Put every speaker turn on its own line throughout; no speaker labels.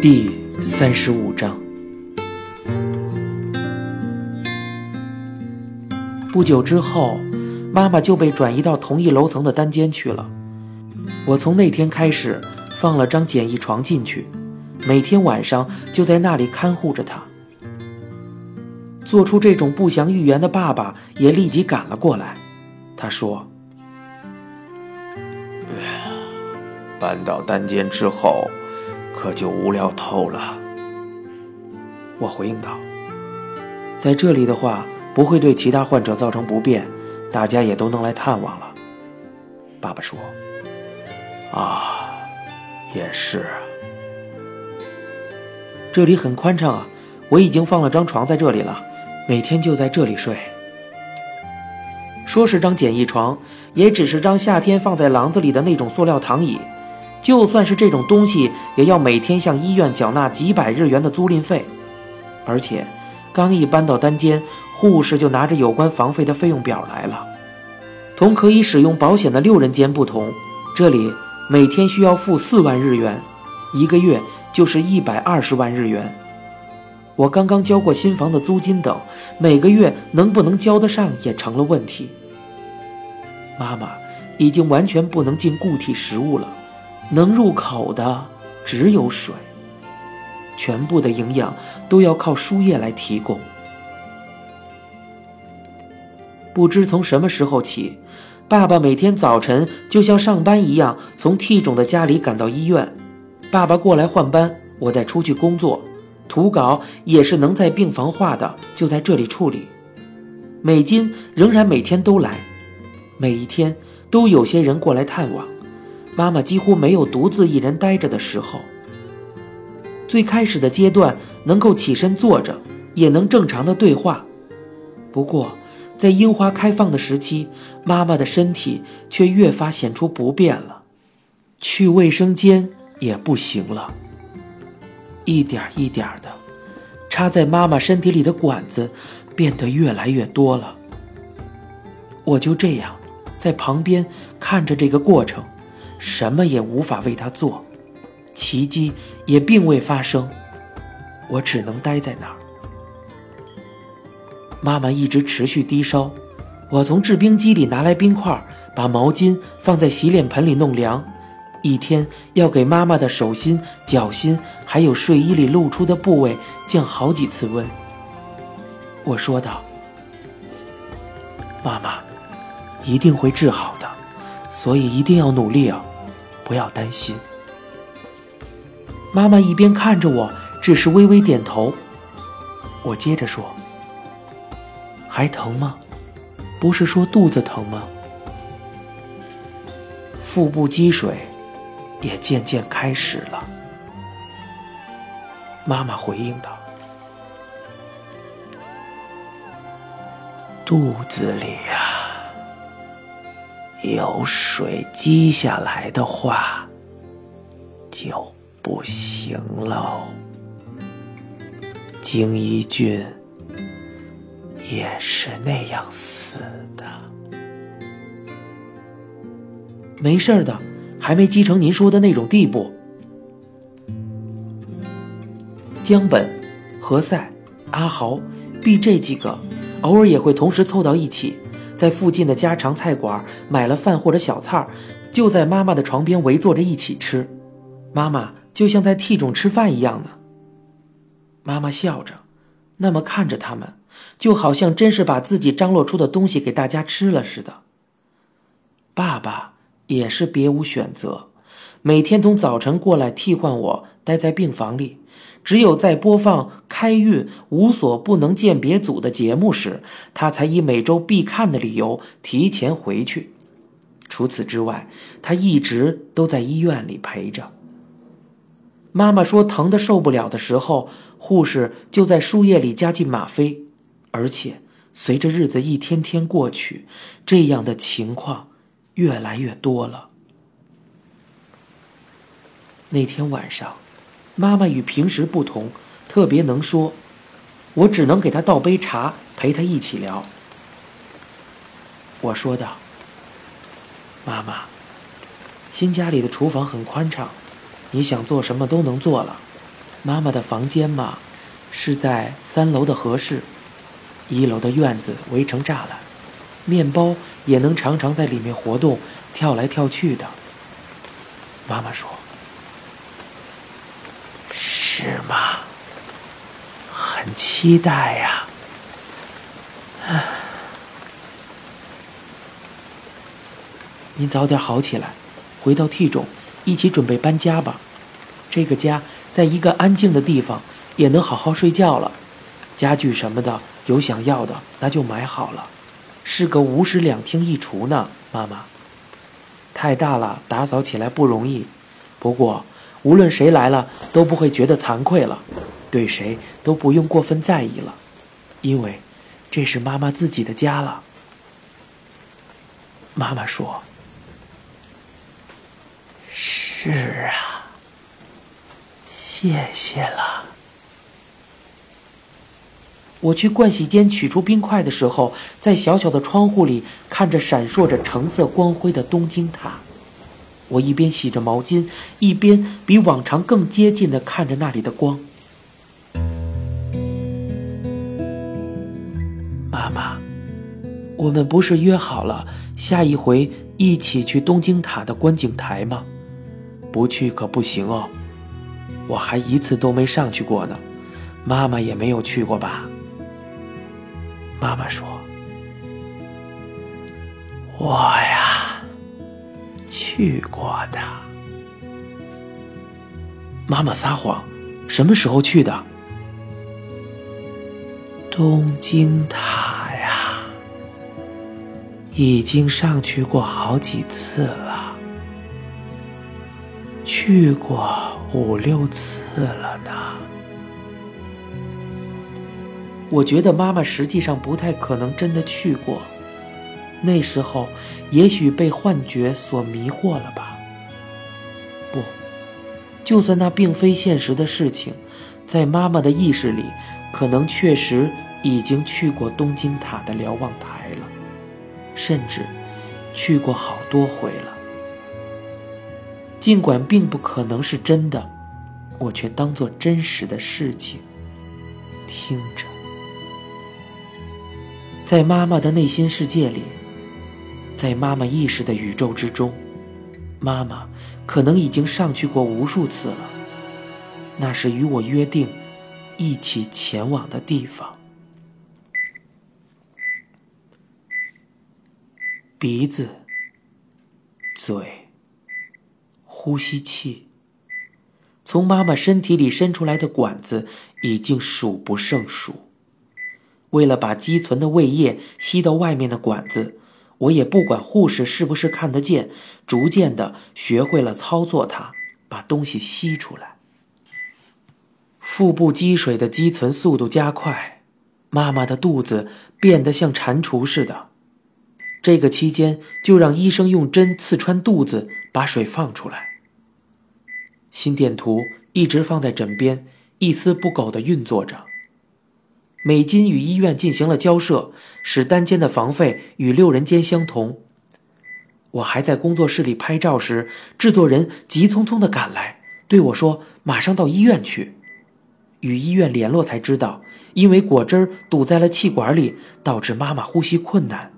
第三十五章。不久之后，妈妈就被转移到同一楼层的单间去了。我从那天开始放了张简易床进去，每天晚上就在那里看护着她。做出这种不祥预言的爸爸也立即赶了过来。他说：“
搬到单间之后。”可就无聊透了。
我回应道：“在这里的话，不会对其他患者造成不便，大家也都能来探望了。”爸爸说：“
啊，也是。
这里很宽敞啊，我已经放了张床在这里了，每天就在这里睡。说是张简易床，也只是张夏天放在廊子里的那种塑料躺椅。”就算是这种东西，也要每天向医院缴纳几百日元的租赁费，而且刚一搬到单间，护士就拿着有关房费的费用表来了。同可以使用保险的六人间不同，这里每天需要付四万日元，一个月就是一百二十万日元。我刚刚交过新房的租金等，每个月能不能交得上也成了问题。妈妈已经完全不能进固体食物了。能入口的只有水，全部的营养都要靠输液来提供。不知从什么时候起，爸爸每天早晨就像上班一样，从 T 种的家里赶到医院。爸爸过来换班，我再出去工作，图稿也是能在病房画的，就在这里处理。美金仍然每天都来，每一天都有些人过来探望。妈妈几乎没有独自一人待着的时候。最开始的阶段能够起身坐着，也能正常的对话。不过，在樱花开放的时期，妈妈的身体却越发显出不便了，去卫生间也不行了。一点一点的，插在妈妈身体里的管子变得越来越多了。我就这样在旁边看着这个过程。什么也无法为他做，奇迹也并未发生，我只能待在那儿。妈妈一直持续低烧，我从制冰机里拿来冰块，把毛巾放在洗脸盆里弄凉，一天要给妈妈的手心、脚心，还有睡衣里露出的部位降好几次温。我说道：“妈妈，一定会治好的，所以一定要努力啊。”不要担心。妈妈一边看着我，只是微微点头。我接着说：“还疼吗？不是说肚子疼吗？腹部积水也渐渐开始了。”妈妈回应道：“肚子里呀。”有水积下来的话，就不行喽。京一俊也是那样死的。没事的，还没积成您说的那种地步。江本、何塞、阿豪、毕这几个，偶尔也会同时凑到一起。在附近的家常菜馆买了饭或者小菜儿就在妈妈的床边围坐着一起吃。妈妈就像在替种吃饭一样呢。妈妈笑着，那么看着他们，就好像真是把自己张罗出的东西给大家吃了似的。爸爸也是别无选择，每天从早晨过来替换我，待在病房里。只有在播放开运无所不能鉴别组的节目时，他才以每周必看的理由提前回去。除此之外，他一直都在医院里陪着。妈妈说疼的受不了的时候，护士就在输液里加进吗啡。而且随着日子一天天过去，这样的情况越来越多了。那天晚上。妈妈与平时不同，特别能说，我只能给她倒杯茶，陪她一起聊。我说道：“妈妈，新家里的厨房很宽敞，你想做什么都能做了。妈妈的房间嘛，是在三楼的和室，一楼的院子围成栅栏，面包也能常常在里面活动，跳来跳去的。妈妈说：“
是吗？很期待呀。”唉，
您早点好起来。回到 T 中，一起准备搬家吧。这个家在一个安静的地方，也能好好睡觉了。家具什么的，有想要的那就买好了。是个五室两厅一厨呢，妈妈。太大了，打扫起来不容易。不过，无论谁来了，都不会觉得惭愧了，对谁都不用过分在意了，因为这是妈妈自己的家了。妈妈说。
是啊，谢谢了。
我去盥洗间取出冰块的时候，在小小的窗户里看着闪烁着橙色光辉的东京塔。我一边洗着毛巾，一边比往常更接近的看着那里的光。妈妈，我们不是约好了下一回一起去东京塔的观景台吗？不去可不行哦，我还一次都没上去过呢，妈妈也没有去过吧？妈妈说：“
我呀，去过的。”
妈妈撒谎，什么时候去的？
东京塔呀，已经上去过好几次了。去过五六次了呢。
我觉得妈妈实际上不太可能真的去过，那时候也许被幻觉所迷惑了吧。不，就算那并非现实的事情，在妈妈的意识里，可能确实已经去过东京塔的瞭望台了，甚至去过好多回了。尽管并不可能是真的，我却当做真实的事情听着。在妈妈的内心世界里，在妈妈意识的宇宙之中，妈妈可能已经上去过无数次了。那是与我约定一起前往的地方。鼻子，嘴。呼吸器，从妈妈身体里伸出来的管子已经数不胜数。为了把积存的胃液吸到外面的管子，我也不管护士是不是看得见，逐渐的学会了操作它，把东西吸出来。腹部积水的积存速度加快，妈妈的肚子变得像蟾蜍似的。这个期间，就让医生用针刺穿肚子，把水放出来。心电图一直放在枕边，一丝不苟地运作着。美金与医院进行了交涉，使单间的房费与六人间相同。我还在工作室里拍照时，制作人急匆匆地赶来，对我说：“马上到医院去。”与医院联络才知道，因为果汁堵在了气管里，导致妈妈呼吸困难。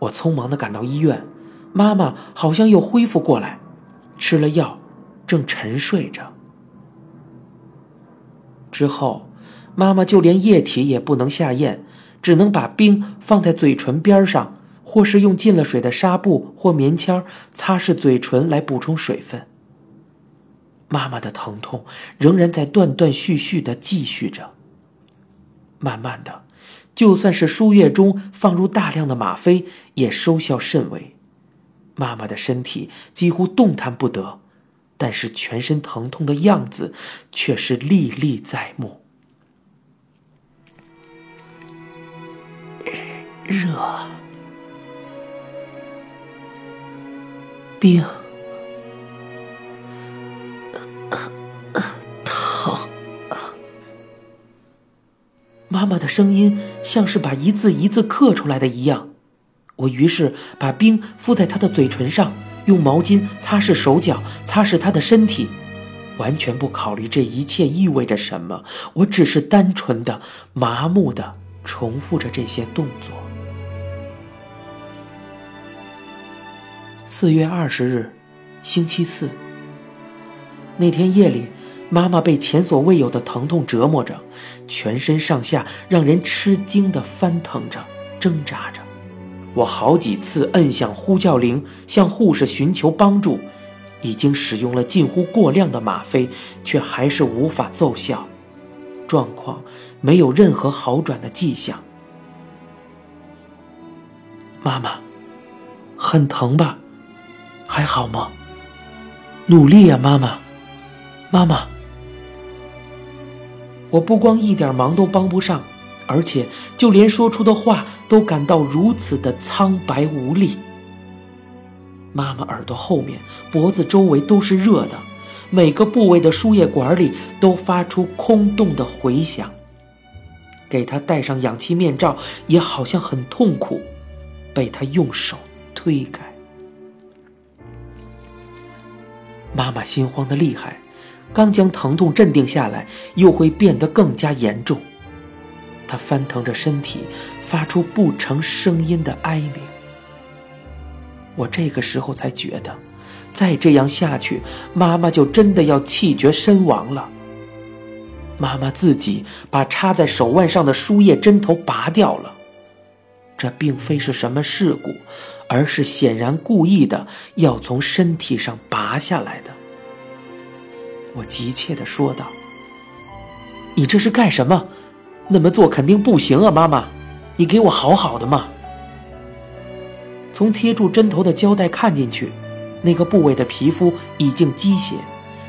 我匆忙地赶到医院，妈妈好像又恢复过来，吃了药。正沉睡着，之后，妈妈就连液体也不能下咽，只能把冰放在嘴唇边上，或是用进了水的纱布或棉签擦拭嘴唇来补充水分。妈妈的疼痛仍然在断断续续的继续着。慢慢的，就算是输液中放入大量的吗啡，也收效甚微，妈妈的身体几乎动弹不得。但是全身疼痛的样子却是历历在目。
热、冰、疼。
妈妈的声音像是把一字一字刻出来的一样。我于是把冰敷在她的嘴唇上，用毛巾擦拭手脚，擦拭她的身体，完全不考虑这一切意味着什么。我只是单纯的、麻木的重复着这些动作。四月二十日，星期四。那天夜里，妈妈被前所未有的疼痛折磨着，全身上下让人吃惊的翻腾着、挣扎着。我好几次摁响呼叫铃，向护士寻求帮助，已经使用了近乎过量的吗啡，却还是无法奏效，状况没有任何好转的迹象。妈妈，很疼吧？还好吗？努力呀，妈妈，妈妈。我不光一点忙都帮不上。而且，就连说出的话都感到如此的苍白无力。妈妈耳朵后面、脖子周围都是热的，每个部位的输液管里都发出空洞的回响。给她戴上氧气面罩也好像很痛苦，被她用手推开。妈妈心慌的厉害，刚将疼痛镇定下来，又会变得更加严重。她翻腾着身体，发出不成声音的哀鸣。我这个时候才觉得，再这样下去，妈妈就真的要气绝身亡了。妈妈自己把插在手腕上的输液针头拔掉了，这并非是什么事故，而是显然故意的要从身体上拔下来的。我急切的说道：“你这是干什么？”那么做肯定不行啊，妈妈，你给我好好的嘛。从贴住针头的胶带看进去，那个部位的皮肤已经积血，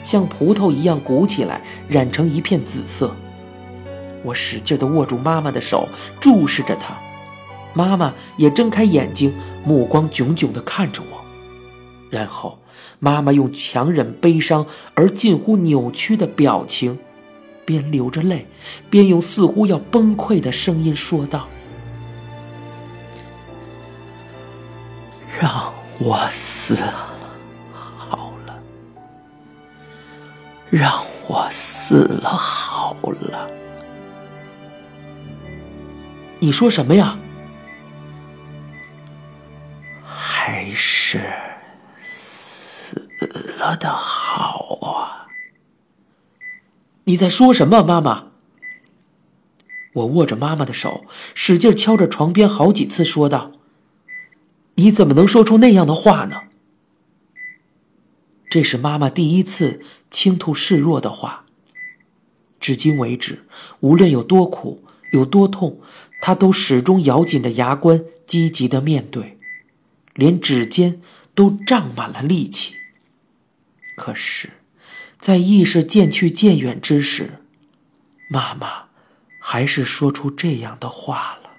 像葡萄一样鼓起来，染成一片紫色。我使劲地握住妈妈的手，注视着她，妈妈也睁开眼睛，目光炯炯地看着我。然后，妈妈用强忍悲伤而近乎扭曲的表情。边流着泪，边用似乎要崩溃的声音说道：“
让我死了，好了，让我死了，好了。”
你说什么呀？
了的好啊！
你在说什么，妈妈？我握着妈妈的手，使劲敲着床边，好几次说道：“你怎么能说出那样的话呢？”这是妈妈第一次倾吐示弱的话。至今为止，无论有多苦，有多痛，她都始终咬紧着牙关，积极的面对，连指尖都胀满了力气。可是。在意识渐去渐远之时，妈妈还是说出这样的话了。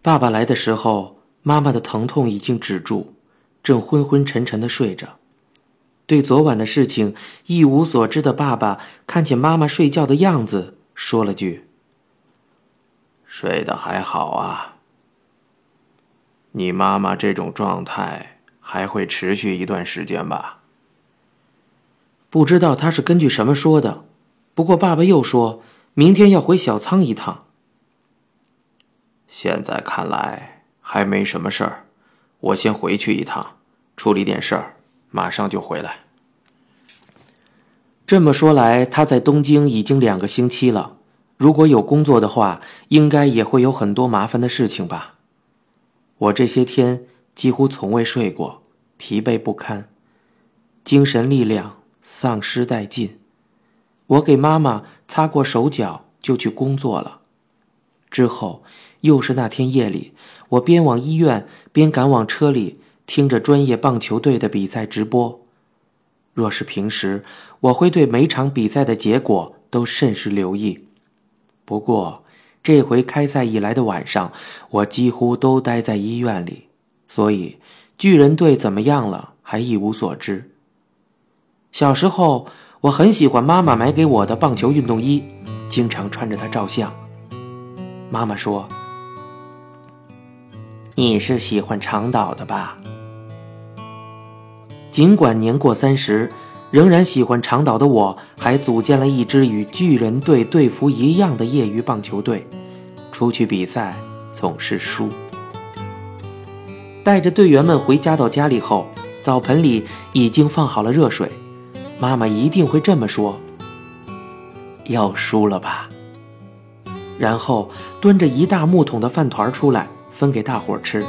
爸爸来的时候，妈妈的疼痛已经止住，正昏昏沉沉的睡着。对昨晚的事情一无所知的爸爸，看见妈妈睡觉的样子，说了句：“
睡得还好啊。你妈妈这种状态。”还会持续一段时间吧。
不知道他是根据什么说的，不过爸爸又说明天要回小仓一趟。
现在看来还没什么事儿，我先回去一趟，处理点事儿，马上就回来。
这么说来，他在东京已经两个星期了。如果有工作的话，应该也会有很多麻烦的事情吧。我这些天。几乎从未睡过，疲惫不堪，精神力量丧失殆尽。我给妈妈擦过手脚，就去工作了。之后又是那天夜里，我边往医院边赶往车里，听着专业棒球队的比赛直播。若是平时，我会对每场比赛的结果都甚是留意。不过这回开赛以来的晚上，我几乎都待在医院里。所以，巨人队怎么样了还一无所知。小时候，我很喜欢妈妈买给我的棒球运动衣，经常穿着它照相。妈妈说：“你是喜欢长岛的吧？尽管年过三十，仍然喜欢长岛的我，还组建了一支与巨人队队服一样的业余棒球队，出去比赛总是输。带着队员们回家到家里后，澡盆里已经放好了热水，妈妈一定会这么说：“要输了吧？”然后端着一大木桶的饭团出来分给大伙吃。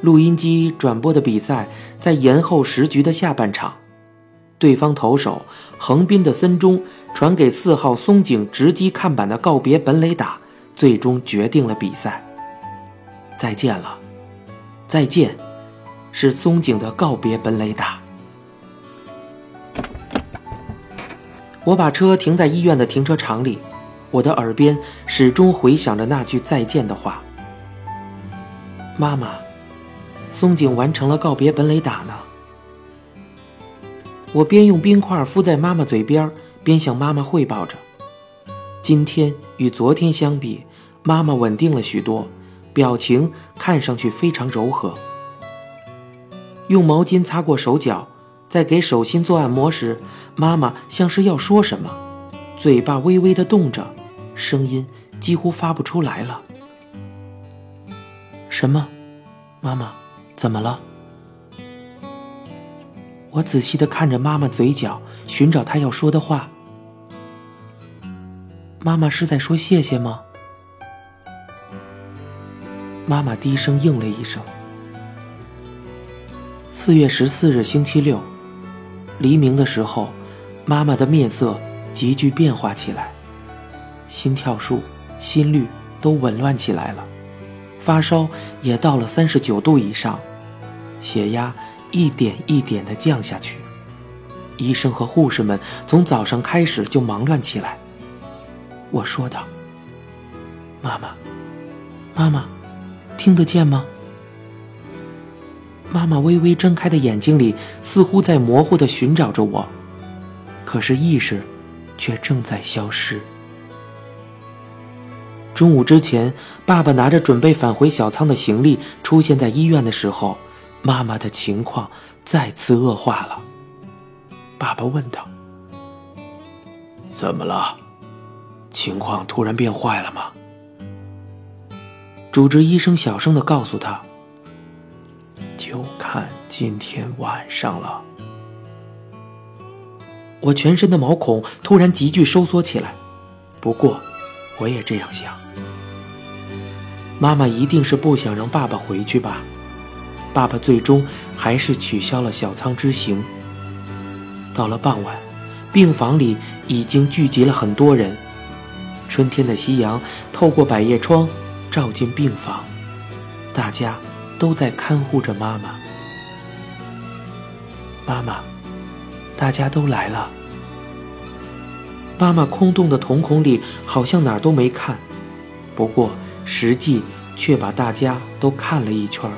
录音机转播的比赛在延后十局的下半场，对方投手横滨的森中传给四号松井直击看板的告别本垒打，最终决定了比赛。再见了，再见，是松井的告别本垒打。我把车停在医院的停车场里，我的耳边始终回响着那句再见的话。妈妈。松井完成了告别本垒打呢。我边用冰块敷在妈妈嘴边，边向妈妈汇报着：今天与昨天相比，妈妈稳定了许多，表情看上去非常柔和。用毛巾擦过手脚，在给手心做按摩时，妈妈像是要说什么，嘴巴微微的动着，声音几乎发不出来了。什么，妈妈？怎么了？我仔细的看着妈妈嘴角，寻找她要说的话。妈妈是在说谢谢吗？妈妈低声应了一声。四月十四日星期六，黎明的时候，妈妈的面色急剧变化起来，心跳数、心率都紊乱起来了，发烧也到了三十九度以上。血压一点一点的降下去，医生和护士们从早上开始就忙乱起来。我说道：“妈妈，妈妈，听得见吗？”妈妈微微睁开的眼睛里似乎在模糊的寻找着我，可是意识却正在消失。中午之前，爸爸拿着准备返回小仓的行李出现在医院的时候。妈妈的情况再次恶化了。爸爸问道：“
怎么了？情况突然变坏了吗？”
主治医生小声的告诉他：“就看今天晚上了。”我全身的毛孔突然急剧收缩起来。不过，我也这样想。妈妈一定是不想让爸爸回去吧。爸爸最终还是取消了小仓之行。到了傍晚，病房里已经聚集了很多人。春天的夕阳透过百叶窗照进病房，大家都在看护着妈妈。妈妈，大家都来了。妈妈空洞的瞳孔里好像哪儿都没看，不过实际却把大家都看了一圈。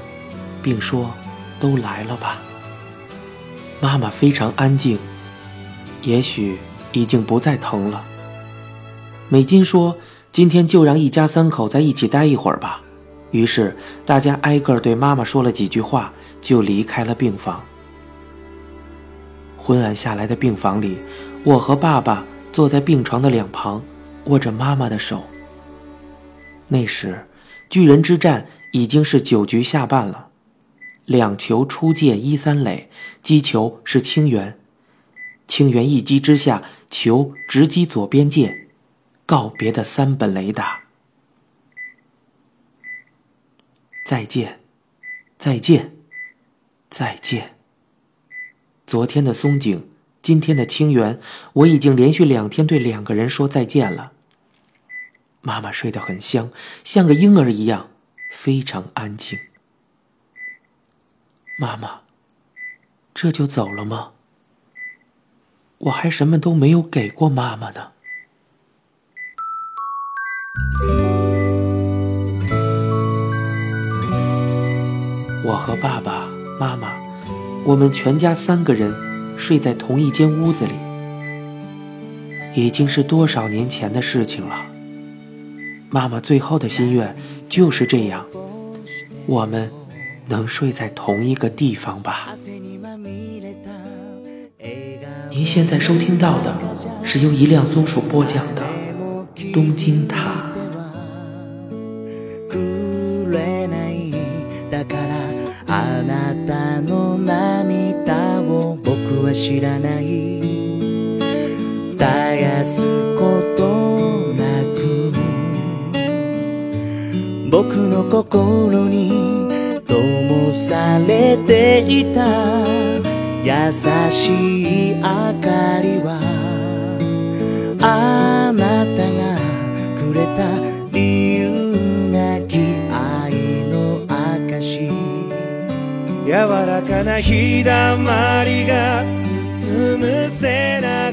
并说：“都来了吧。”妈妈非常安静，也许已经不再疼了。美金说：“今天就让一家三口在一起待一会儿吧。”于是大家挨个对妈妈说了几句话，就离开了病房。昏暗下来的病房里，我和爸爸坐在病床的两旁，握着妈妈的手。那时，巨人之战已经是九局下半了。两球出界一三垒，击球是清源，清源一击之下，球直击左边界，告别的三本雷达。再见，再见，再见。昨天的松井，今天的清源，我已经连续两天对两个人说再见了。妈妈睡得很香，像个婴儿一样，非常安静。妈妈，这就走了吗？我还什么都没有给过妈妈呢。我和爸爸妈妈，我们全家三个人睡在同一间屋子里，已经是多少年前的事情了。妈妈最后的心愿就是这样，我们能睡在同一个地方吧。您现在收听到的是由一辆松鼠播讲的《东京塔》。
僕の心に灯されていた優しい明かりはあ 柔らかな日だまりが包む背中